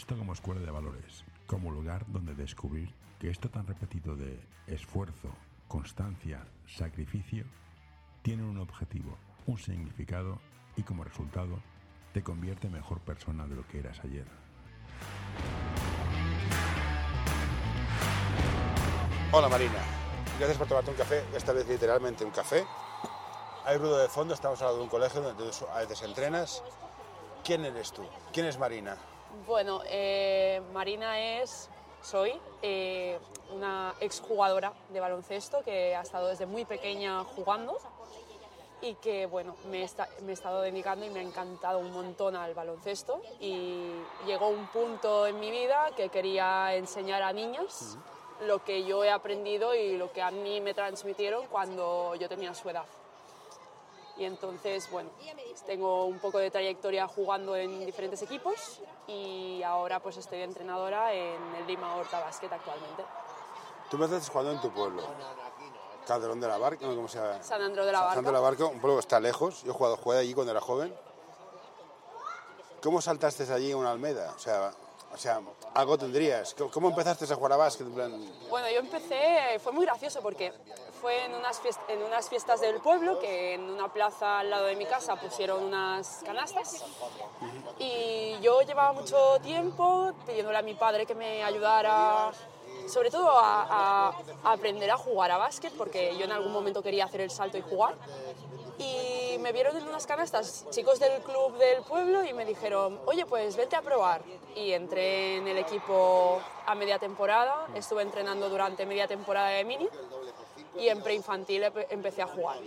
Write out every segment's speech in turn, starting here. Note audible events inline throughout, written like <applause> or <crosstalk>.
baloncesto como escuela de valores, como lugar donde descubrir que esto tan repetido de esfuerzo, constancia, sacrificio, tiene un objetivo, un significado y como resultado te convierte en mejor persona de lo que eras ayer. Hola Marina, gracias por tomarte un café, esta vez literalmente un café. Hay ruido de fondo, estamos al lado de un colegio donde a veces entrenas. ¿Quién eres tú? ¿Quién es Marina? Bueno, eh, Marina es, soy eh, una exjugadora de baloncesto que ha estado desde muy pequeña jugando y que bueno, me, he estado dedicando y me ha encantado un montón al baloncesto y llegó un punto en mi vida que quería enseñar a niños lo que yo he aprendido y lo que a mí me transmitieron cuando yo tenía su edad. Y entonces, bueno, tengo un poco de trayectoria jugando en diferentes equipos y ahora pues estoy entrenadora en el Lima Horta Basket actualmente. ¿Tú me estás jugando en tu pueblo? Calderón de la Barca, ¿cómo se llama? San Andrés de la Barca. San Andrés de la Barca, un pueblo que está lejos. Yo he jugado, jugué allí cuando era joven. ¿Cómo saltaste allí en una Almeda? O sea, o sea, algo tendrías. ¿Cómo empezaste a jugar a básquet? Bueno, yo empecé, fue muy gracioso porque fue en unas, fiestas, en unas fiestas del pueblo que en una plaza al lado de mi casa pusieron unas canastas y yo llevaba mucho tiempo pidiéndole a mi padre que me ayudara sobre todo a, a aprender a jugar a básquet porque yo en algún momento quería hacer el salto y jugar y me vieron en unas canastas chicos del club del pueblo y me dijeron, oye, pues vete a probar. Y entré en el equipo a media temporada, estuve entrenando durante media temporada de mini y en preinfantil empecé a jugar.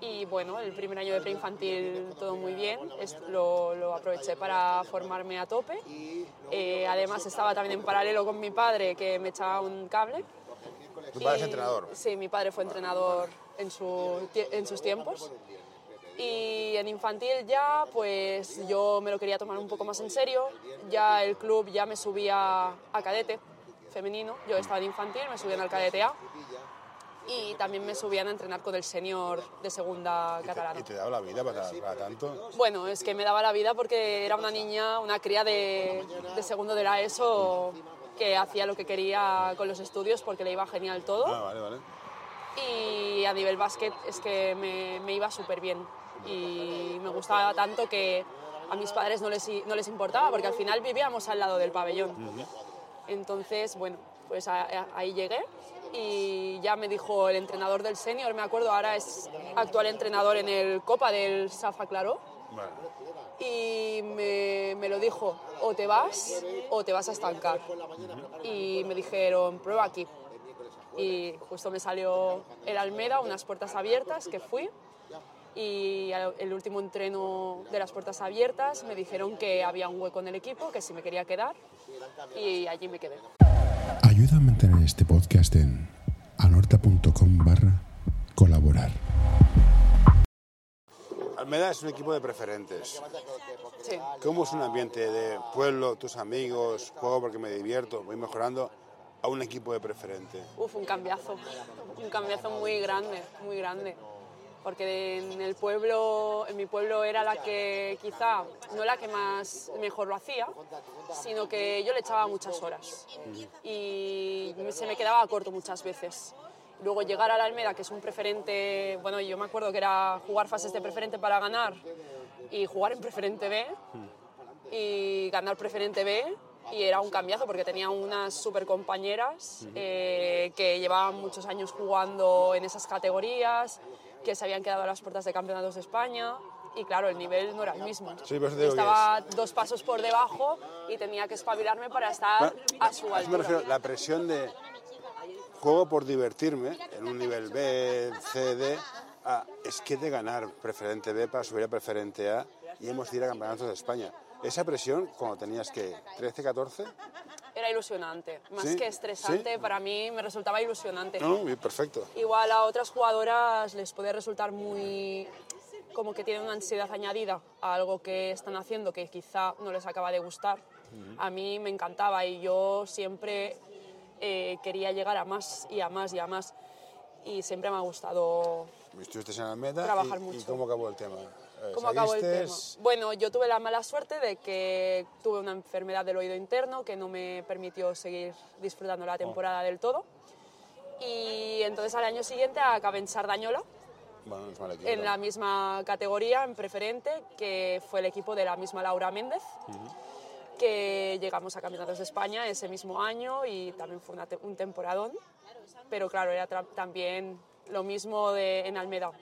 Y bueno, el primer año de preinfantil todo muy bien, lo, lo aproveché para formarme a tope. Eh, además estaba también en paralelo con mi padre que me echaba un cable. ¿Tu padre es entrenador? Sí, mi padre fue entrenador en, su, en sus tiempos. Y en infantil ya, pues yo me lo quería tomar un poco más en serio. Ya el club ya me subía a cadete femenino. Yo estaba en infantil, me subían al cadete A. Y también me subían a entrenar con el senior de segunda catalana. ¿Y te daba la vida para, tanto? Bueno, es que me daba la vida porque era una niña, una cría de, de segundo de la ESO que hacía lo que quería con los estudios porque le iba genial todo. Ah, vale, vale y a nivel básquet es que me, me iba súper bien y me gustaba tanto que a mis padres no les, no les importaba porque al final vivíamos al lado del pabellón. Entonces, bueno, pues ahí llegué y ya me dijo el entrenador del senior, me acuerdo, ahora es actual entrenador en el Copa del Safa Claro. Y me, me, lo dijo, o te vas o te vas a estancar. Y me dijeron, prueba aquí y justo me salió el Almeda, unas puertas abiertas, que fui y el último entreno de las puertas abiertas me dijeron que había un hueco en el equipo, que si me quería quedar y allí me quedé. Ayuda a mantener este podcast en anorta.com barra colaborar. Almeda es un equipo de preferentes. Sí. ¿Cómo es un ambiente de pueblo, tus amigos, juego porque me divierto, voy mejorando? a un equipo de preferente? Uf, un cambiazo, un cambiazo muy grande, muy grande. Porque en el pueblo, en mi pueblo era la que quizá, no la que más mejor lo hacía, sino que yo le echaba muchas horas y se me quedaba corto muchas veces. Luego llegar a la Almeda, que es un preferente, bueno, yo me acuerdo que era jugar fases de preferente para ganar y jugar en preferente B y ganar preferente B y era un cambiazo porque tenía unas super compañeras eh, que llevaban muchos años jugando en esas categorías, que se habían quedado a las puertas de campeonatos de España y claro, el nivel no era el mismo. Estaba dos pasos por debajo y tenía que espabilarme para estar a su altura. Me refiero, la presión de juego por divertirme en un nivel B, C, D, es que de ganar preferente B para subir a preferente A y hemos de ir a campeonatos de España. Esa presión, cuando tenías que 13, 14... Era ilusionante, más que estresante, para mí me resultaba ilusionante. No, perfecto. Igual a otras jugadoras les puede resultar muy como que tienen una ansiedad añadida a algo que están haciendo que quizá no les acaba de gustar. A mí me encantaba y yo siempre eh, quería llegar a más y a más y a más. Y siempre me ha gustado Estuviste en Almeda trabajar mucho. ¿Y cómo acabó el tema? ¿Cómo acabó el tema? Bueno, yo tuve la mala suerte de que tuve una enfermedad del oído interno que no me permitió seguir disfrutando Oh. la temporada del todo. Y entonces al año siguiente acabé en Sardañola, Bueno, en la misma categoría, en preferente, que fue el equipo de la misma Laura Méndez, que llegamos a Campeonatos de España ese mismo año y también fue te- un temporadón. Pero claro, era también lo mismo de, en Almeda.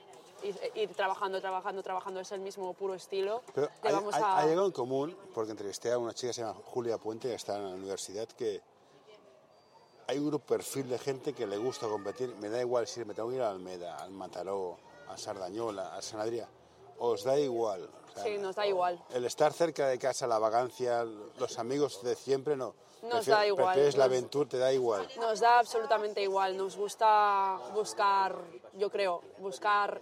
Ir, ir trabajando, trabajando, trabajando, es el mismo puro estilo. Pero hay, vamos a- hay algo en común, porque entrevisté a una chica que se llama Julia Puente, que está en la universidad, que hay un grupo perfil de gente que le gusta competir. Me da igual si me tengo que ir a Almeda, al Mataró, a Sardañola, a San Adrià. Os da igual. O sea, Sí, nos da igual. El estar cerca de casa, la vagancia, los amigos de siempre, no. Nos da igual, Prefieres la aventura, te da igual. Nos da absolutamente igual. Nos gusta buscar, yo creo, buscar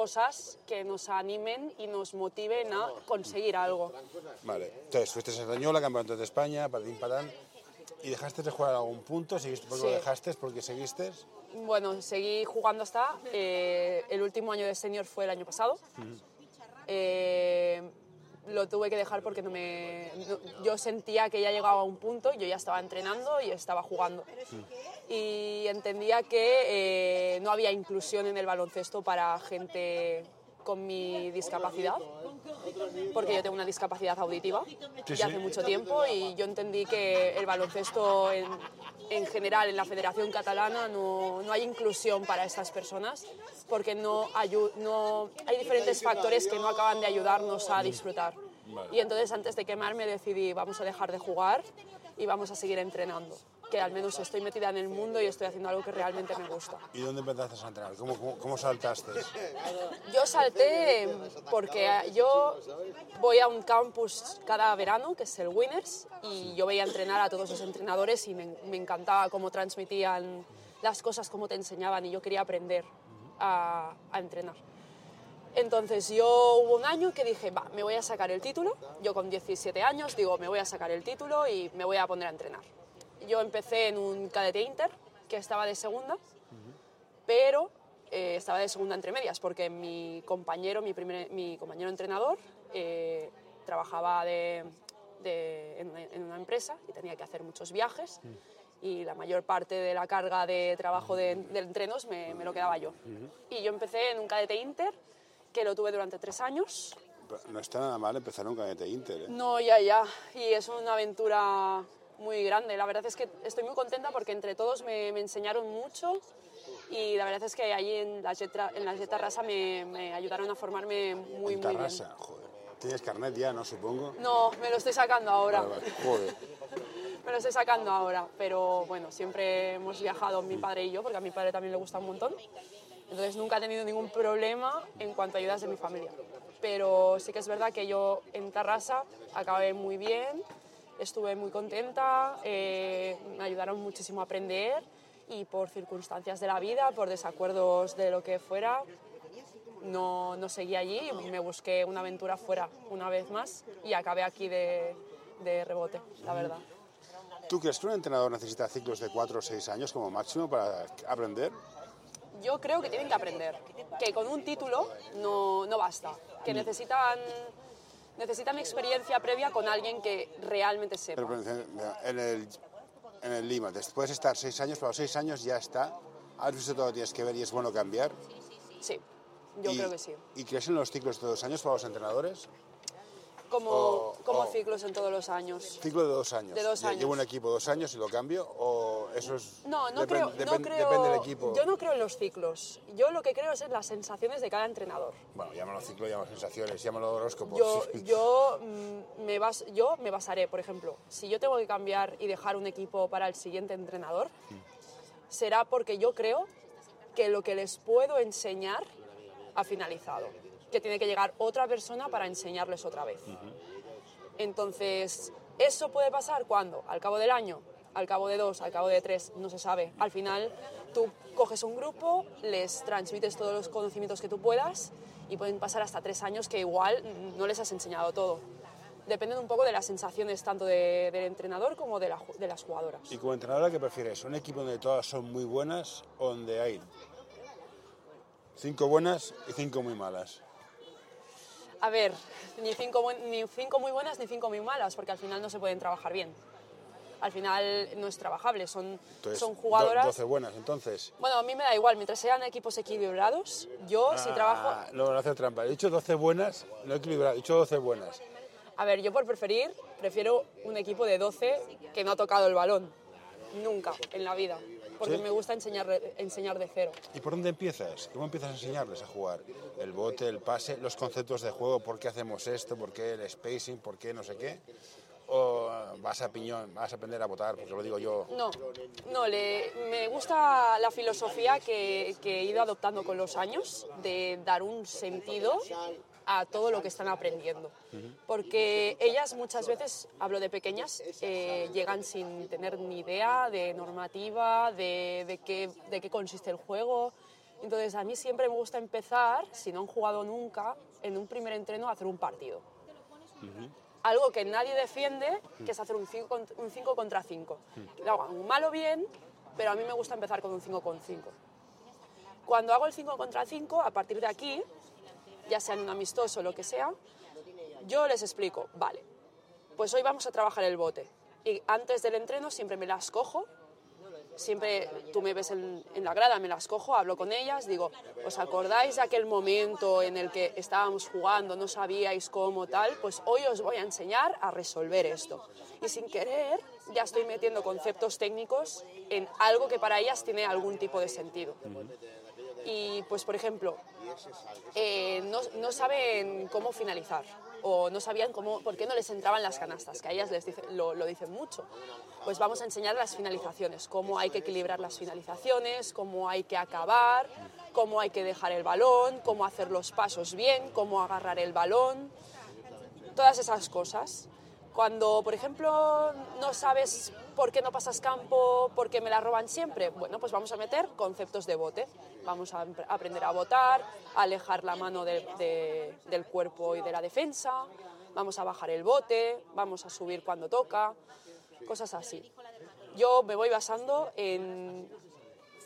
cosas que nos animen y nos motiven a conseguir algo. Vale. Entonces, fuiste a Sardañola, campeonato de España, patín patán. ¿Y dejaste de jugar a algún punto? ¿Seguiste por qué Sí. lo dejaste? ¿Por qué seguiste? Bueno, seguí jugando hasta eh, el último año de senior fue el año pasado. Eh, lo tuve que dejar porque no me, yo sentía que ya llegaba a un punto, yo ya estaba entrenando y estaba jugando. Y entendía que eh, no había inclusión en el baloncesto para gente con mi discapacidad, porque yo tengo una discapacidad auditiva Sí, hace mucho tiempo y yo entendí que el baloncesto en, en general en la Federación Catalana no, no hay inclusión para estas personas porque no, ayu- no hay diferentes factores que no acaban de ayudarnos a disfrutar. Y entonces antes de quemarme decidí vamos a dejar de jugar y vamos a seguir entrenando, que al menos estoy metida en el mundo y estoy haciendo algo que realmente me gusta. ¿Y dónde empezaste a entrenar? ¿Cómo, cómo, cómo saltaste? Yo salté porque yo voy a un campus cada verano, que es el Winners, y yo veía entrenar a todos los entrenadores y me, me encantaba cómo transmitían las cosas, cómo te enseñaban, y yo quería aprender a, a entrenar. Entonces yo hubo un año que dije, va, me voy a sacar el título. Yo con 17 años digo, me voy a sacar el título y me voy a poner a entrenar. Yo empecé en un cadete inter, que estaba de segunda, pero eh, estaba de segunda entre medias, porque mi compañero, mi, primer, mi compañero entrenador, eh, trabajaba de, de- en, una, en una empresa y tenía que hacer muchos viajes y la mayor parte de la carga de trabajo de, de entrenos me, me lo quedaba yo. Y yo empecé en un cadete inter, que lo tuve durante tres años. No está nada mal empezar en un cadete Inter, ¿eh? No, ya, ya. Y es una aventura muy grande. La verdad es que estoy muy contenta porque entre todos me, me enseñaron mucho y la verdad es que allí en la Jetra, en la Jetta Rasa me, me ayudaron a formarme muy, En muy bien. Joder. Tienes carnet ya, ¿no? Supongo. No, me lo estoy sacando ahora. Vale, vale. Joder. <laughs> Me lo estoy sacando ahora, pero bueno, siempre hemos viajado mi padre y yo, porque a mi padre también le gusta un montón. Entonces nunca he tenido ningún problema en cuanto a ayudas de mi familia. Pero sí que es verdad que yo en Tarrasa acabé muy bien, estuve muy contenta, eh, me ayudaron muchísimo a aprender y por circunstancias de la vida, por desacuerdos de lo que fuera, no, no seguí allí y me busqué una aventura fuera una vez más y acabé aquí de, de rebote, la verdad. ¿Tú crees que un entrenador necesita ciclos de 4 o 6 años como máximo para aprender? Yo creo que tienen que aprender, que con un título no, no basta, que necesitan, necesitan experiencia previa con alguien que realmente sepa. Pero en el, en el Lima, puedes estar 6 años, pero a los 6 años ya está. Has visto todo lo que tienes que ver y es bueno cambiar. Sí, yo Y- creo que sí. ¿Y crees en los ciclos de dos años para los entrenadores? Como, o- como o- ciclos en todos los años. Ciclo de dos años. De dos años. ¿Llevo un equipo dos años y lo cambio? ¿O eso es.? No, no, creo, no creo- Depende del equipo. Yo no creo en los ciclos. Yo lo que creo es en las sensaciones de cada entrenador. Bueno, llámalo ciclo, llámalo sensaciones, llámalo horóscopo. Yo, <laughs> yo, mm, me bas- yo me basaré, por ejemplo, si yo tengo que cambiar y dejar un equipo para el siguiente entrenador, será porque yo creo que lo que les puedo enseñar ha finalizado, que tiene que llegar otra persona para enseñarles otra vez. Entonces, ¿eso puede pasar cuando? Al cabo del año, al cabo de dos, al cabo de tres, no se sabe. Al final, tú coges un grupo, les transmites todos los conocimientos que tú puedas y pueden pasar hasta tres años que igual no les has enseñado todo. Dependen un poco de las sensaciones tanto de- del entrenador como de, la de las jugadoras. ¿Y como entrenadora qué prefieres? ¿Un equipo donde todas son muy buenas o donde hay cinco buenas y cinco muy malas? A ver, ni cinco, ni cinco muy buenas ni cinco muy malas, porque al final no se pueden trabajar bien. Al final no es trabajable, son, Entonces, son do- jugadoras... 12 buenas, entonces. Bueno, a mí me da igual, mientras sean equipos equilibrados, yo si trabajo... Ah, no, no hace trampa. He dicho 12 buenas, no he equilibrado, he dicho 12 buenas. A ver, yo por preferir, prefiero un equipo de 12 que no ha tocado el balón. Nunca en la vida. Porque ¿Sí? me gusta enseñar, enseñar de cero. ¿Y por dónde empiezas? ¿Cómo empiezas a enseñarles a jugar? El bote, el pase, los conceptos de juego, por qué hacemos esto, por qué el spacing, por qué no sé qué. O vas a piñón, vas a aprender a votar, porque lo digo yo. No, no, le, me gusta la filosofía que, que he ido adoptando con los años de dar un sentido a todo lo que están aprendiendo. Porque ellas muchas veces, hablo de pequeñas, eh, llegan sin tener ni idea de normativa, de, de qué, de qué consiste el juego. Entonces a mí siempre me gusta empezar, si no han jugado nunca, en un primer entreno a hacer un partido algo que nadie defiende, que es hacer un 5 contra 5. Lo hagan mal o bien, pero a mí me gusta empezar con un 5 con 5. Cuando hago el 5 contra 5, a partir de aquí, ya sea en un amistoso o lo que sea, yo les explico, vale, pues hoy vamos a trabajar el bote. Y antes del entreno siempre me las cojo, siempre tú me ves en, en la grada, me las cojo, hablo con ellas, digo, ¿os acordáis de aquel momento en el que estábamos jugando, no sabíais cómo tal? Pues hoy os voy a enseñar a resolver esto. Y sin querer ya estoy metiendo conceptos técnicos en algo que para ellas tiene algún tipo de sentido. Y pues, por ejemplo, eh, no, no saben cómo finalizar o no sabían cómo, por qué no les entraban las canastas, que a ellas les dice- lo, lo dicen mucho. Pues vamos a enseñar las finalizaciones, cómo hay que equilibrar las finalizaciones, cómo hay que acabar, cómo hay que dejar el balón, cómo hacer los pasos bien, cómo agarrar el balón, todas esas cosas. Cuando, por ejemplo, no sabes por qué no pasas campo, por qué me la roban siempre, bueno, pues vamos a meter conceptos de bote. Vamos a aprender a botar, a alejar la mano de- de- del cuerpo y de la defensa, vamos a bajar el bote, vamos a subir cuando toca, cosas así. Yo me voy basando en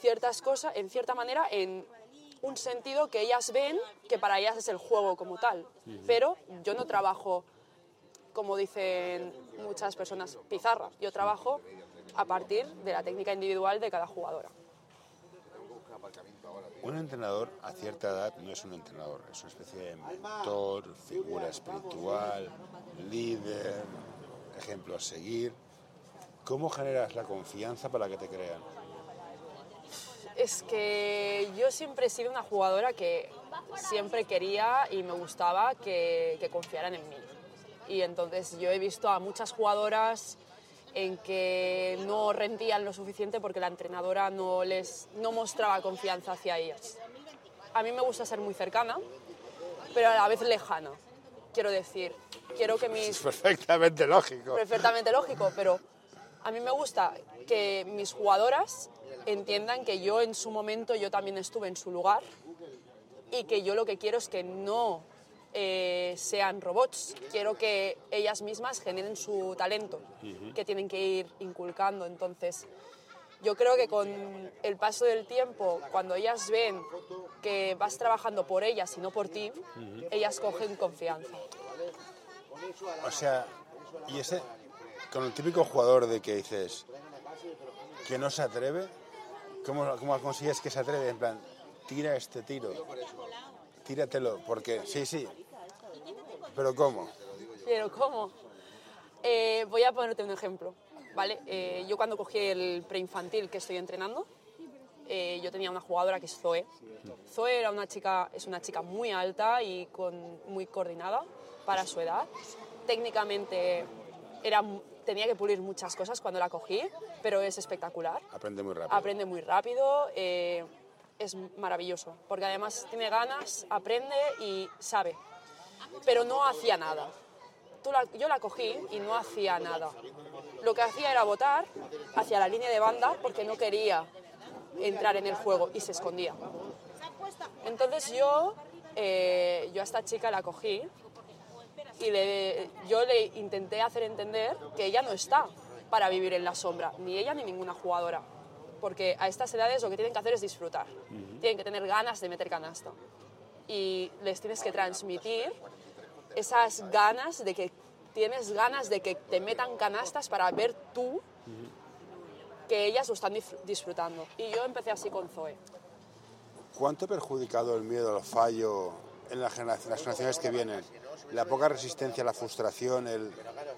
ciertas cosas, en cierta manera, en un sentido que ellas ven que para ellas es el juego como tal. Pero yo no trabajo, como dicen muchas personas, pizarra. Yo trabajo a partir de la técnica individual de cada jugadora. Un entrenador a cierta edad no es un entrenador, es una especie de mentor, figura espiritual, líder, ejemplo a seguir. ¿Cómo generas la confianza para que te crean? Es que yo siempre he sido una jugadora que siempre quería y me gustaba que, que confiaran en mí. Y entonces yo he visto a muchas jugadoras en que no rendían lo suficiente porque la entrenadora no les no mostraba confianza hacia ellas. A mí me gusta ser muy cercana, pero a la vez lejana. Quiero decir, quiero que mis <laughs> Es perfectamente lógico. perfectamente lógico, pero a mí me gusta que mis jugadoras entiendan que yo en su momento yo también estuve en su lugar y que yo lo que quiero es que no eh, sean robots, quiero que ellas mismas generen su talento, que tienen que ir inculcando. Entonces, yo creo que con el paso del tiempo, cuando ellas ven que vas trabajando por ellas y no por ti, ellas cogen confianza. O sea, y ese, con el típico jugador de que dices que no se atreve, ¿cómo, cómo consigues que se atreve? En plan, tira este tiro, tíratelo, porque sí, sí, pero ¿cómo? Pero ¿cómo? Eh, voy a ponerte un ejemplo, ¿vale? Eh, yo cuando cogí el preinfantil que estoy entrenando, eh, yo tenía una jugadora que es Zoe. Zoe era una chica, es una chica muy alta y con, muy coordinada para su edad. Técnicamente era, tenía que pulir muchas cosas cuando la cogí, pero es espectacular Aprende muy rápido. aprende muy rápido, eh, es maravilloso, porque además tiene ganas, aprende y sabe, pero no hacía nada. Tú la- yo la cogí y no hacía nada. Lo que hacía era botar hacia la línea de banda porque no quería entrar en el juego y se escondía. Entonces yo, eh, yo a esta chica la cogí y le- yo le intenté hacer entender que ella no está para vivir en la sombra, ni ella ni ninguna jugadora, porque a estas edades lo que tienen que hacer es disfrutar, tienen que tener ganas de meter canasta y les tienes que transmitir esas ganas de que tienes ganas de que te metan canastas para ver tú que ellas lo están disfrutando. Y yo empecé así con Zoe. ¿Cuánto ha perjudicado el miedo al fallo en la las generaciones que vienen? La poca resistencia, la frustración, el,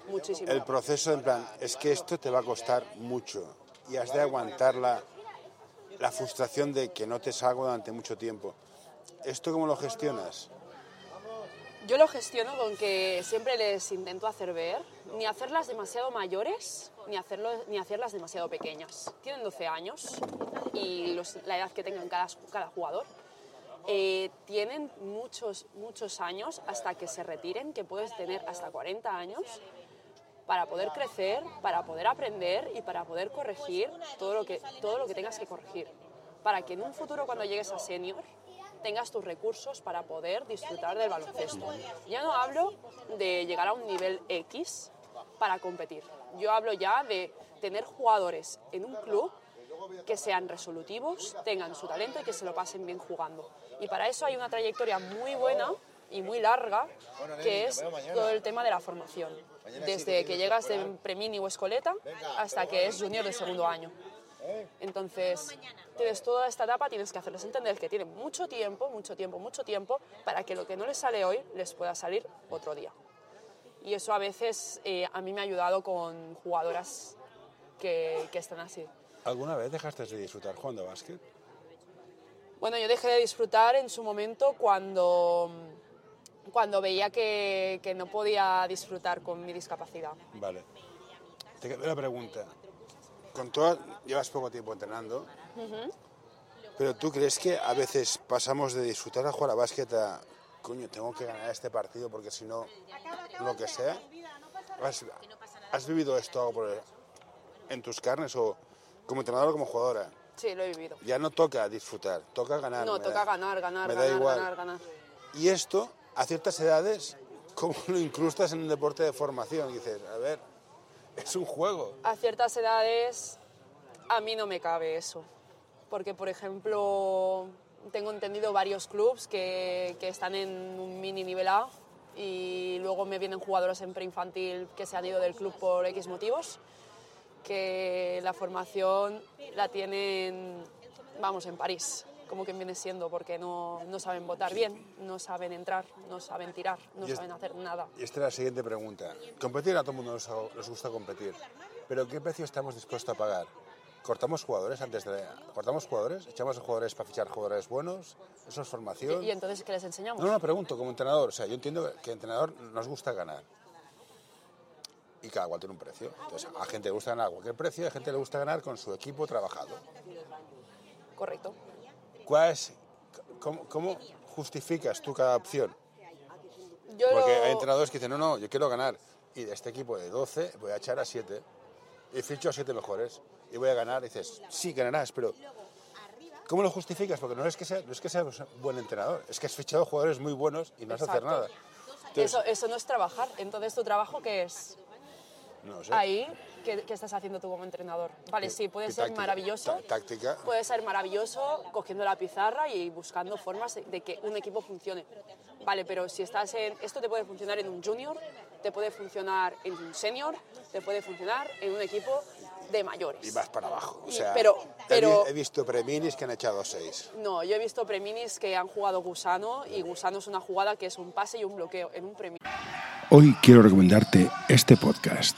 Muchísimo. el proceso en plan, es que esto te va a costar mucho y has de aguantar la, la frustración de que no te salga durante mucho tiempo. ¿Esto cómo lo gestionas? Yo lo gestiono con que siempre les intento hacer ver, ni hacerlas demasiado mayores, ni, hacerlo, ni hacerlas demasiado pequeñas. Tienen 12 años y la edad que tengan cada, cada jugador. Eh, tienen muchos, muchos años hasta que se retiren, que puedes tener hasta 40 años, para poder crecer, para poder aprender y para poder corregir todo lo que, todo lo que tengas que corregir. Para que en un futuro, cuando llegues a senior, tengas tus recursos para poder disfrutar del baloncesto. Ya no hablo de llegar a un nivel X para competir. Yo hablo ya de tener jugadores en un club que sean resolutivos, tengan su talento y que se lo pasen bien jugando. Y para eso hay una trayectoria muy buena y muy larga, que es todo el tema de la formación. Desde que llegas de premini o escoleta hasta que es junior de segundo año. Entonces, tienes toda esta etapa, tienes que hacerles entender que tienen mucho tiempo, mucho tiempo, mucho tiempo, para que lo que no les sale hoy les pueda salir otro día. Y eso a veces eh, a mí me ha ayudado con jugadoras que, que están así. ¿Alguna vez dejaste de disfrutar jugando a básquet? Bueno, yo dejé de disfrutar en su momento cuando, cuando veía que, que no podía disfrutar con mi discapacidad. Vale. Te queda una pregunta. Con todo, llevas poco tiempo entrenando, pero ¿tú crees que a veces pasamos de disfrutar a jugar a básquet a, coño, tengo que ganar este partido porque si no, lo que sea? ¿Has, has vivido esto algo por el- en tus carnes o como entrenador o como jugadora? Sí, lo he vivido. Ya no toca disfrutar, toca ganar. No, toca da- ganar, ganar, me da ganar, igual. ganar, ganar. Y esto, a ciertas edades, ¿cómo lo incrustas en un deporte de formación? Y dices, a ver, es un juego. A ciertas edades a mí no me cabe eso. Porque, por ejemplo, tengo entendido varios clubs que, que están en un mini nivel A y luego me vienen jugadores en preinfantil que se han ido del club por X motivos, que la formación la tienen, vamos, en París, como que viene siendo, porque no, no saben votar bien, no saben entrar, no saben tirar, no es- saben hacer nada. Y esta es la siguiente pregunta. Competir a todo el mundo nos, nos gusta competir, pero ¿qué precio estamos dispuestos a pagar? ¿Cortamos jugadores antes de... ¿Cortamos jugadores? ¿Echamos a jugadores para fichar jugadores buenos? ¿Eso es formación? ¿Y entonces qué les enseñamos? No, no, pregunto, como entrenador. O sea, yo entiendo que entrenador nos gusta ganar. Y cada cual tiene un precio. Entonces, a gente le gusta ganar a cualquier precio y a gente le gusta ganar con su equipo trabajado. Correcto. ¿Cuál es, cómo, cómo justificas tú cada opción? Yo Porque lo- hay entrenadores que dicen, no, no, yo quiero ganar. Y de este equipo de 12 voy a echar a 7. Y ficho a 7 mejores. Y voy a ganar. Y dices, sí, ganarás, pero ¿cómo lo justificas? Porque no es que, sea, no es que seas un buen entrenador, es que has fichado jugadores muy buenos y no has de hacer Exacto. nada. Entonces, Eso, eso no es trabajar. Entonces, ¿tu trabajo qué es? no sé. Ahí, ¿qué, qué estás haciendo tú como entrenador? Vale, sí, puede ¿Qué ser táctica? maravilloso. Táctica. Puede ser maravilloso cogiendo la pizarra y buscando formas de, que un equipo funcione. Vale, pero si estás en... Esto te puede funcionar en un junior, te puede funcionar en un senior, te puede funcionar en un equipo de mayores. Y vas para abajo. O Y- sea, pero- pero- he, visto preminis que han echado 6. No, yo he visto preminis que han jugado gusano y gusano es una jugada que es un pase y un bloqueo en un premini. Hoy quiero recomendarte este podcast.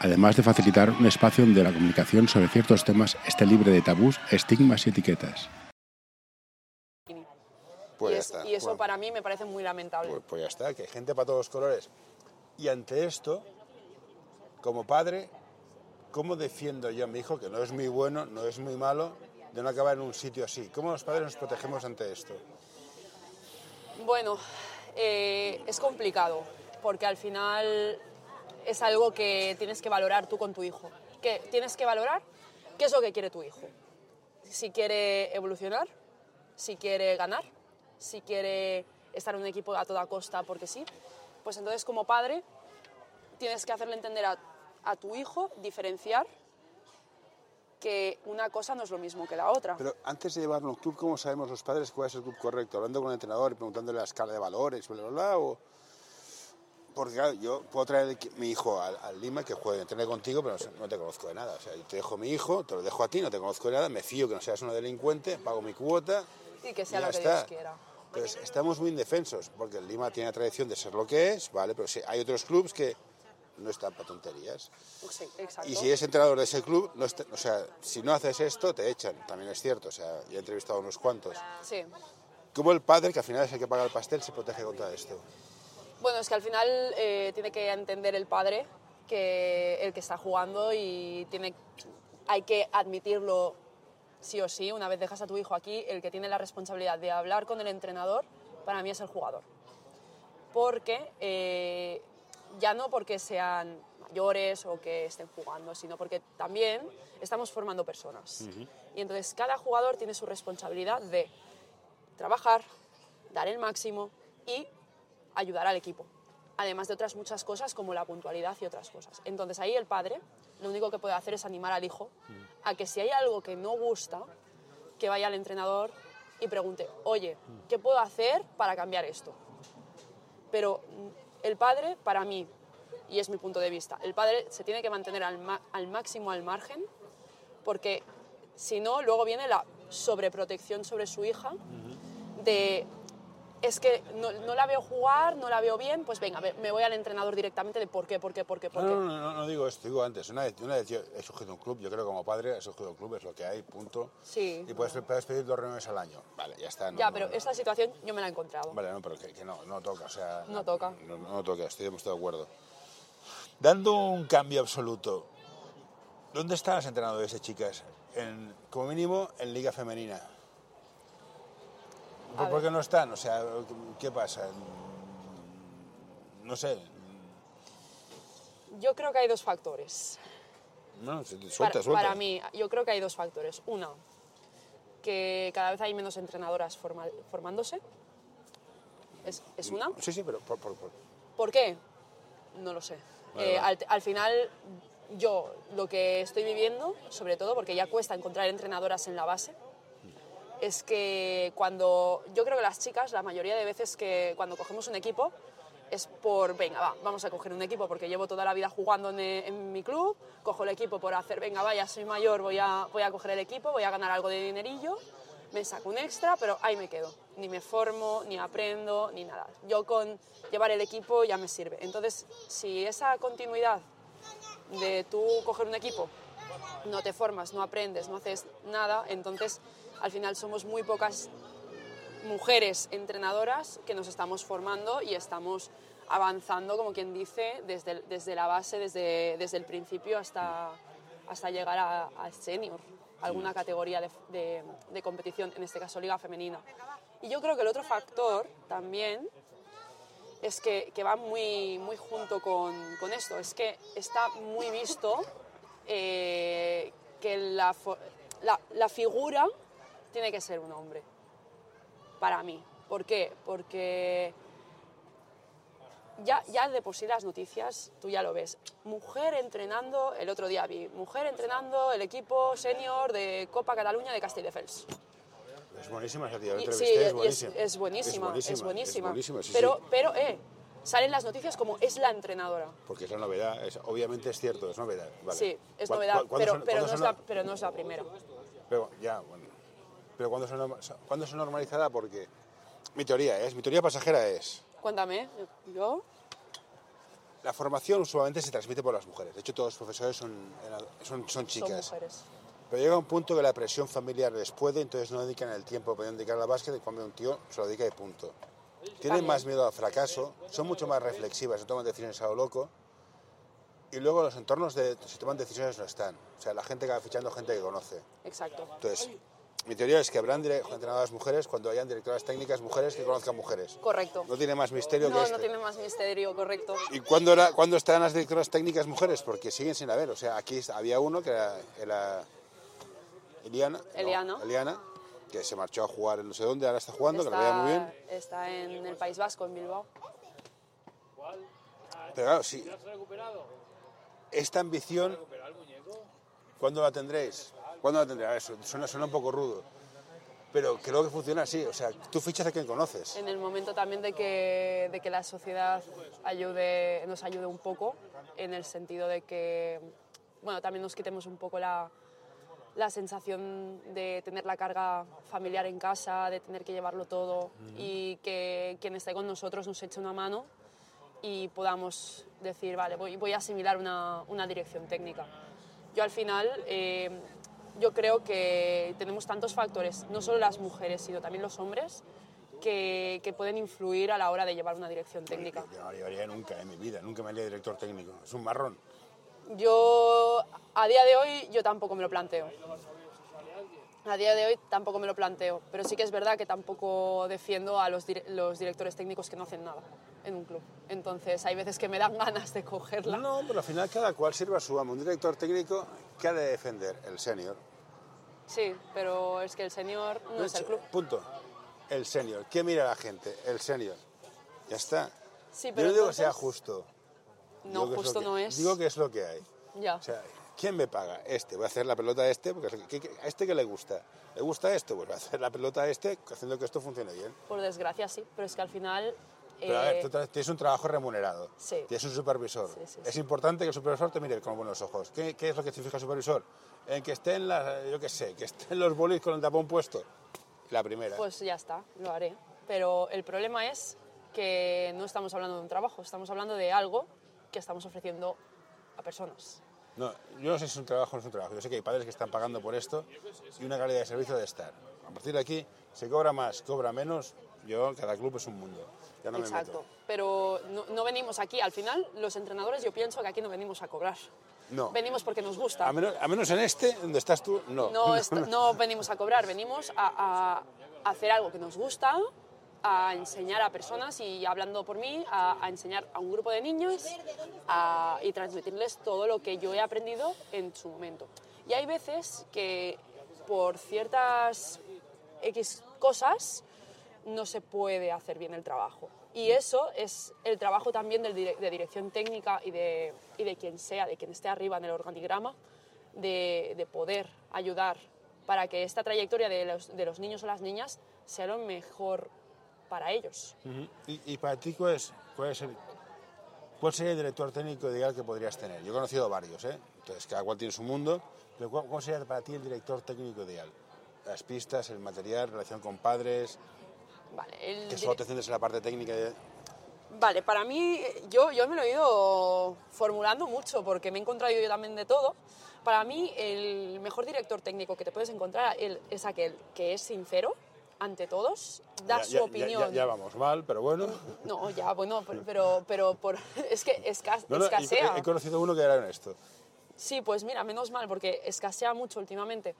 además de facilitar un espacio donde la comunicación sobre ciertos temas esté libre de tabús, estigmas y etiquetas. Pues y, ya es- está. y eso Bueno, para mí me parece muy lamentable. pues, pues ya está, que hay gente para todos los colores. Y ante esto, como padre, ¿cómo defiendo yo a mi hijo, que no es muy bueno, no es muy malo, de no acabar en un sitio así? ¿Cómo los padres nos protegemos ante esto? Bueno, eh, es complicado porque al final es algo que tienes que valorar tú con tu hijo. Que tienes que valorar qué es lo que quiere tu hijo. Si quiere evolucionar, si quiere ganar, si quiere estar en un equipo a toda costa porque sí, pues entonces como padre tienes que hacerle entender a, a tu hijo, diferenciar que una cosa no es lo mismo que la otra. Pero antes de llevarlo a un club, ¿cómo sabemos los padres cuál es el club correcto? ¿Hablando con el entrenador y preguntándole la escala de valores, bla? O... Porque claro, yo puedo traer mi hijo al, al Lima que juegue, entrene contigo, pero no, no te conozco de nada. O sea, yo te dejo mi hijo, te lo dejo a ti, no te conozco de nada, me fío que no seas una delincuente, pago mi cuota. y que sea y ya lo que está. Dios quiera. Entonces, estamos muy indefensos, porque el Lima tiene la tradición de ser lo que es, ¿vale? Pero sí, hay otros clubes que no están para tonterías. Sí, exacto. Y si eres entrenador de ese club, no est- o sea, si no haces esto, te echan. También es cierto, o sea, ya he entrevistado a unos cuantos. Sí. ¿Cómo el padre, que al final es el que paga el pastel, se protege contra esto? Bueno, es que al final eh, tiene que entender el padre que el que está jugando y tiene, hay que admitirlo sí o sí. Una vez dejas a tu hijo aquí, el que tiene la responsabilidad de hablar con el entrenador, para mí es el jugador. Porque, eh, ya no porque sean mayores o que estén jugando, sino porque también estamos formando personas. Y entonces cada jugador tiene su responsabilidad de trabajar, dar el máximo y ayudar al equipo. Además de otras muchas cosas como la puntualidad y otras cosas. Entonces ahí el padre lo único que puede hacer es animar al hijo a que si hay algo que no gusta, que vaya al entrenador y pregunte, oye, ¿qué puedo hacer para cambiar esto? Pero mm, el padre, para mí, y es mi punto de vista, el padre se tiene que mantener al, ma- al máximo al margen porque si no, luego viene la sobreprotección sobre su hija de es que no, no la veo jugar, no la veo bien, pues venga, me, voy al entrenador directamente de por qué, por qué, por qué, por No, qué. no, no, no, no digo esto, digo antes. Una vez, una vez yo he surgido un club, yo creo que como padre he surgido un club, es lo que hay, punto. Sí. Y puedes, puedes pedir dos reuniones al año. Vale, ya está. no, ya, pero esta situación yo me la he encontrado. Vale, no, pero que, que no, no toca, o sea... No toca. No, toca, estoy, estoy de acuerdo. Dando un cambio absoluto, ¿dónde están los entrenadores de chicas? En, como mínimo en Liga Femenina. ¿Por, qué no están? O sea, ¿qué pasa? No sé. Yo creo que hay dos factores. No, suelta, para, suelta. para mí, yo creo que hay dos factores. Una, que cada vez hay menos entrenadoras formándose. Es, es una. Sí, sí, pero por, por- por- ¿Por qué? No lo sé. Vale, Eh, vale. al, al final, yo lo que estoy viviendo, sobre todo porque ya cuesta encontrar entrenadoras en la base, es que cuando yo creo que las chicas, la mayoría de veces que cuando cogemos un equipo, es por, venga, va, vamos a coger un equipo porque llevo toda la vida jugando en, mi club, cojo el equipo por hacer, venga, va, ya soy mayor, voy a, voy a coger el equipo, voy a ganar algo de dinerillo, me saco un extra, pero ahí me quedo. Ni me formo, ni aprendo, ni nada. Yo con llevar el equipo ya me sirve. Entonces, si esa continuidad de tú coger un equipo, no te formas, no aprendes, no haces nada, entonces al final somos muy pocas mujeres entrenadoras que nos estamos formando y estamos avanzando, como quien dice, desde, desde la base, desde, desde el principio hasta, hasta llegar a, a senior, alguna categoría de, de- competición, en este caso liga femenina. Y yo creo que el otro factor también es que, que va muy, muy junto con, con esto, es que está muy visto eh, que la, la, la figura tiene que ser un hombre, para mí. ¿Por qué? Porque ya, ya de por sí las noticias, tú ya lo ves. Mujer entrenando, el otro día vi, mujer entrenando el equipo senior de Copa Cataluña de Castelldefels. Es buenísima esa tía, sí, es buenísima. es buenísima, es buenísima. es buenísima, sí, pero, sí. pero, eh, salen las noticias como es la entrenadora. Porque es la novedad, es- obviamente es cierto, es novedad. vale. Sí, es ¿Cuá- novedad, pero, son- pero, no es son la, pero no es la primera. Pero ya, bueno. Pero cuando se, cuándo se normalizará, porque mi teoría es, mi teoría pasajera es, Cuéntame, yo. la formación usualmente se transmite por las mujeres. De hecho, todos los profesores son, son, son Son chicas. mujeres. Pero llega un punto que la presión familiar les puede, entonces no dedican el tiempo podían dedicar al básquet, y cuando un tío se lo dedica y punto. Tienen más miedo al fracaso, son mucho más reflexivas, se toman decisiones a lo loco. Y luego los entornos de se toman decisiones no están. O sea, la gente que va fichando gente que conoce. Exacto. Entonces, mi teoría es que habrán entrenadoras mujeres cuando hayan directoras técnicas mujeres que conozcan mujeres. Correcto. No tiene más misterio que No, este. no tiene más misterio, correcto. ¿Y cuándo, era, cuándo estarán las directoras técnicas mujeres? Porque siguen sin haber. O sea, aquí había uno que era, era Eliana. no, Eliana. Eliana, que se marchó a jugar en no sé dónde, ahora está jugando, que lo veía muy bien. está en el País Vasco, en Bilbao. Pero claro, sí. Esta ambición, ¿cuándo la tendréis? ¿Cuándo la ver, su- suena, suena un poco rudo. Pero creo que funciona así. O sea, tú fichas a quien conoces. En el momento también de que, de que la sociedad ayude, nos ayude un poco, en el sentido de que, bueno, también nos quitemos un poco la, la sensación de tener la carga familiar en casa, de tener que llevarlo todo y que quien esté con nosotros nos eche una mano y podamos decir, vale, voy, voy a asimilar una, una dirección técnica. Yo al final, eh, yo creo que tenemos tantos factores, no solo las mujeres, sino también los hombres, que, que pueden influir a la hora de llevar una dirección técnica. Yo no llevaría nunca en mi vida, nunca me haría director técnico. Es un marrón. Yo, a día de hoy, yo tampoco me lo planteo. A día de hoy tampoco me lo planteo, pero sí que es verdad que tampoco defiendo a los, dir- los directores técnicos que no hacen nada en un club. Entonces hay veces que me dan <laughs> ganas de cogerla. No, pero al final cada cual sirve a su amo. Un director técnico que ha de defender el senior. Sí, pero es que el señor no es el club. Punto. El senior. ¿Qué mira la gente? El senior. Ya está. Sí, Yo pero no digo que sea justo. No, Digo justo que- no es. Digo que es lo que hay. Ya. O sea, ¿quién me paga? Este. Voy a hacer la pelota a este, porque ¿a este que le gusta? ¿Le gusta esto? Pues voy a hacer la pelota a este, haciendo que esto funcione bien. Por desgracia sí, pero es que al final... Pero a ver, eh, tú tienes un trabajo remunerado. Sí. Tienes un supervisor. Sí, sí, es importante que el supervisor te mire con buenos ojos. ¿Qué, qué es lo que te fija el supervisor? En que estén las, yo qué sé, que estén los bolis con el tapón puesto. La primera. Pues ya está, lo haré. Pero el problema es que no estamos hablando de un trabajo, estamos hablando de algo que estamos ofreciendo a personas. No, yo no sé si es un trabajo o no es un trabajo. Yo sé que hay padres que están pagando por esto y una calidad de servicio de estar. A partir de aquí, se cobra más, cobra menos. Yo, cada club es un mundo. Ya no me Exacto. meto. Pero no, no venimos aquí, al final los entrenadores yo pienso que aquí no venimos a cobrar. No. Venimos porque nos gusta. A menos, a menos en este, donde estás tú, no. No, <laughs> est- no venimos a cobrar, venimos a, a hacer algo que nos gusta, a enseñar a personas y hablando por mí, a, a enseñar a un grupo de niños y transmitirles todo lo que yo he aprendido en su momento. Y hay veces que por ciertas X cosas no se puede hacer bien el trabajo. Y eso es el trabajo también de dirección técnica y de, y de quien sea, de quien esté arriba en el organigrama, de, de poder ayudar para que esta trayectoria de los, de los niños o las niñas sea lo mejor para ellos. Ujú. ¿Y, y para ti cuál, es, cuál, es el- cuál sería el director técnico ideal que podrías tener? Yo he conocido varios, ¿eh? Entonces, cada cual tiene su mundo. Pero ¿cuál, cuál sería para ti el director técnico ideal? Las pistas, el material, relación con padres, Vale, el que solo te centres en la parte técnica. de- Vale, para mí, yo, yo me lo he ido formulando mucho porque me he encontrado yo también de todo. Para mí, el mejor director técnico que te puedes encontrar es aquel que es sincero ante todos, da Ya- su ya- opinión. Ya, ya vamos mal, pero bueno. No, ya, bueno, pero, pero, por, <laughs> es que esca- No, no, escasea. he, he conocido uno que era honesto. Sí, pues mira, menos mal, porque escasea mucho últimamente.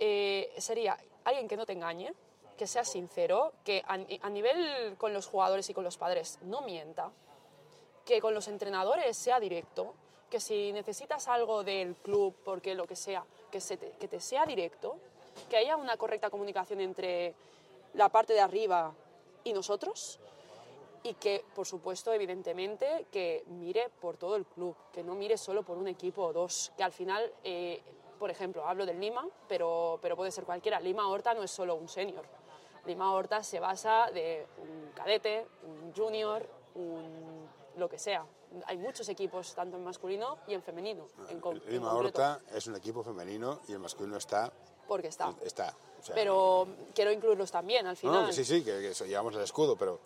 Eh, sería alguien que no te engañe, que sea sincero, que a, a nivel con los jugadores y con los padres no mienta, que con los entrenadores sea directo, que si necesitas algo del club, porque lo que sea, que, se te, que te sea directo, que haya una correcta comunicación entre la parte de arriba y nosotros, y que, por supuesto, evidentemente, que mire por todo el club, que no mire solo por un equipo o dos, que al final, eh, por ejemplo, hablo del Lima, pero, pero puede ser cualquiera. Lima Horta no es solo un senior. Lima Horta se basa de un cadete, un junior, un lo que sea. Hay muchos equipos, tanto en masculino y en femenino. En, con- en Lima concreto, Horta es un equipo femenino y el masculino está. Porque está. está o sea, Pero quiero incluirlos también al final. no, que sí, sí, que, que eso, llevamos el escudo, pero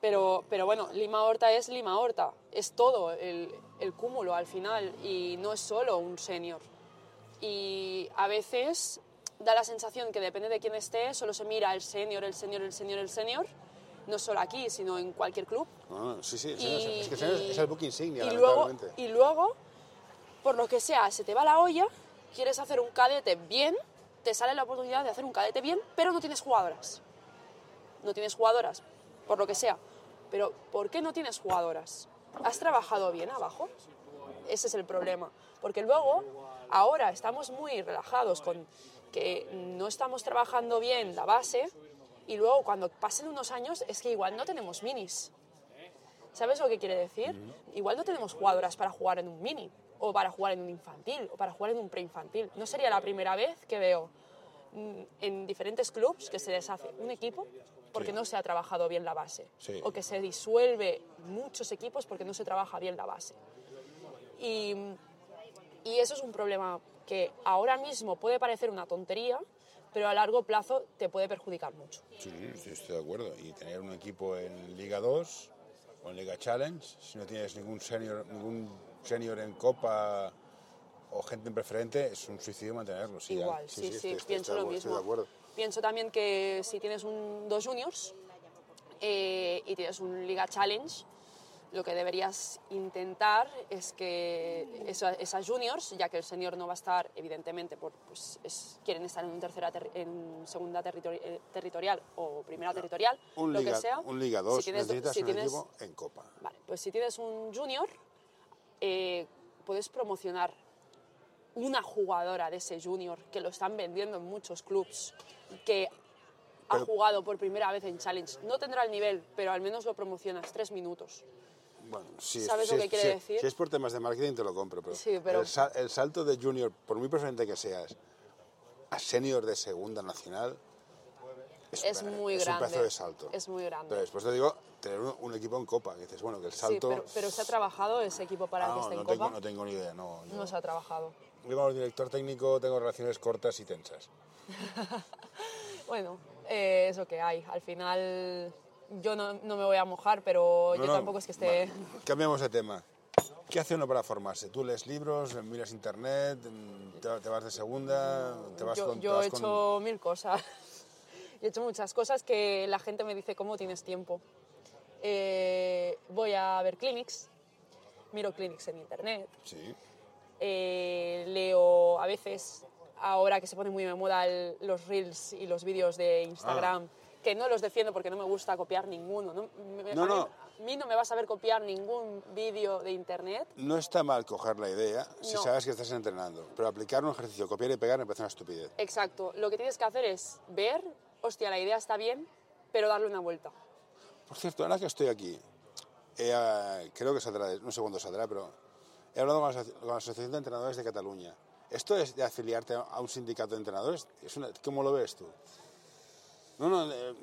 Pero, pero bueno, Lima Horta es Lima Horta, es todo el, el cúmulo al final y no es solo un senior. Y a veces da la sensación que depende de quién esté, solo se mira el senior, el senior, el senior, el senior, no solo aquí, sino en cualquier club. no, sí, sí, Y, es, que y- es el book insignia, y luego, y luego, por lo que sea, se te va la olla, quieres hacer un cadete bien te sale la oportunidad de hacer un cadete bien, pero no tienes jugadoras. No tienes jugadoras, por lo que sea. Pero ¿por qué no tienes jugadoras? ¿Has trabajado bien abajo? Ese es el problema. Porque luego, ahora estamos muy relajados con que no estamos trabajando bien la base y luego cuando pasen unos años es que igual no tenemos minis. ¿Sabes lo que quiere decir? Igual no tenemos jugadoras para jugar en un mini, o para jugar en un infantil, o para jugar en un preinfantil. No sería la primera vez que veo mm, en diferentes clubs que se deshace un equipo porque Sí. no se ha trabajado bien la base, Sí. o que se disuelve muchos equipos porque no se trabaja bien la base. Y, y eso es un problema que ahora mismo puede parecer una tontería, pero a largo plazo te puede perjudicar mucho. Sí, sí, estoy de acuerdo. Y tener un equipo en Liga 2 o en Liga Challenge, si no tienes ningún senior, ningún senior en Copa o gente en preferente, es un suicidio mantenerlo. Sí. Igual, sí, sí, estoy- estoy- pienso estoy lo mismo. Estoy acuerdo. Pienso también que si tienes un, dos juniors eh, y tienes un Liga Challenge, lo que deberías intentar es que esa- esas juniors, ya que el senior no va a estar, evidentemente, por, pues es- quieren estar en, un tercera ter- en segunda territori- eh, territorial o primera territorial, Un lo Liga, que sea. un Liga 2 si tienes, necesitas si un tienes- equipo en Copa. Vale, pues si tienes un junior, eh, puedes promocionar una jugadora de ese junior que lo están vendiendo en muchos clubs, que ha jugado por primera vez en Challenge. No tendrá el nivel, pero al menos lo promocionas tres minutos. Bueno, si, ¿Sabes si lo que es- quiere si- decir? Si es por temas de marketing te lo compro, pero, Sí, pero- El, sal- el salto de junior, por muy preferente que seas, a senior de segunda nacional, es, Es un- muy es un grande. pedazo de salto. Es muy grande. Pero después te digo, tener un, un equipo en Copa, que dices, bueno, que el Sí, salto... pero, pero se ha trabajado ese equipo para Ah, que no, esté no en tengo, Copa. no tengo ni idea, no. Yo, No se ha trabajado. yo como director técnico tengo relaciones cortas y tensas. <laughs> Bueno, eh, es lo que hay. Al final yo no, no me voy a mojar, pero No, yo no, tampoco es que esté... vale. Cambiamos de tema. ¿Qué hace uno para formarse? ¿Tú lees libros, miras internet, te, te vas de segunda, te vas yo, con... yo he con- hecho mil cosas. <laughs> he hecho muchas cosas que la gente me dice, ¿cómo tienes tiempo? Eh, voy a ver clinics, miro clinics en internet, Sí. eh, leo a veces, ahora que se pone muy de moda el- los reels y los vídeos de Instagram, que no los defiendo porque no me gusta copiar ninguno. No, Me- No, a, mí, no. a mí no me vas a ver copiar ningún vídeo de internet. No está mal coger la idea si sabes que estás entrenando, pero aplicar un ejercicio, copiar y pegar me parece una estupidez. Exacto. Lo que tienes que hacer es ver, hostia, la idea está bien, pero darle una vuelta. Por cierto, ahora que estoy aquí, he, ah, creo que saldrá, no sé cuándo saldrá, pero he hablado con la, con la Asociación de Entrenadores de Cataluña. ¿Esto es de afiliarte a un sindicato de entrenadores? Es una- ¿Cómo lo ves tú? No, no, eh,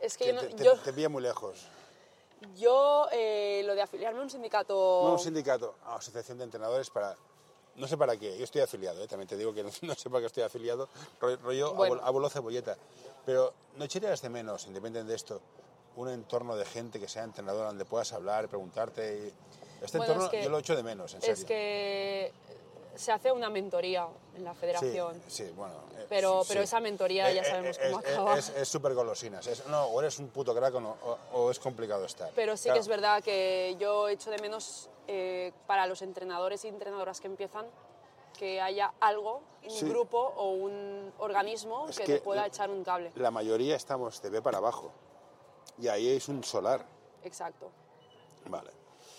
Es que te, yo, no- te- yo, te pilla muy lejos. yo, eh, lo de afiliarme a un sindicato... No, un sindicato, a asociación de entrenadores para... No sé para qué, yo estoy afiliado, ¿eh? también te digo que no, <laughs> no sé para qué estoy afiliado, ro- rollo Bueno. abol- abolo cebolleta. Pero no echarías de menos, independientemente de esto, un entorno de gente que sea entrenadora donde puedas hablar, preguntarte. y- Este Bueno, entorno es que- yo lo echo de menos, en serio. Es que se hace una mentoría en la federación. sí, bueno. eh, Pero- sí, pero sí. esa mentoría ya sabemos cómo es, acaba. Es, súper golosinas. Es, no, o eres un puto crack o, no, o, o es complicado estar. Pero sí Claro, que es verdad que yo echo de menos eh, para los entrenadores y entrenadoras que empiezan que haya algo, un Sí. grupo o un organismo Es que, que te pueda echar un cable. La mayoría estamos de B para abajo. Y ahí es un solar. Exacto, Vale.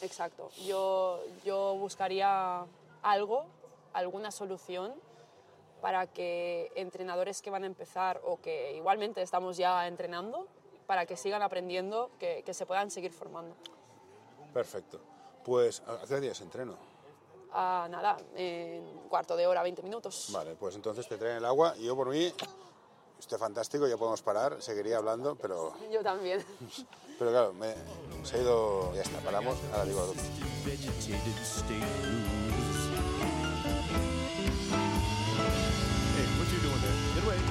exacto. Yo, yo buscaría algo, alguna solución para que entrenadores que van a empezar o que igualmente estamos ya entrenando, para que sigan aprendiendo, que, que se puedan seguir formando. Perfecto. Pues, ¿a qué días entreno? Ah, nada, en cuarto de hora, 20 minutos. Vale, pues entonces te traen el agua y yo por mí estoy fantástico, ya podemos parar, seguiría hablando, pero, <laughs> Yo también. pero claro, me, se ha ido, ya está, paramos, ahora digo, vegetated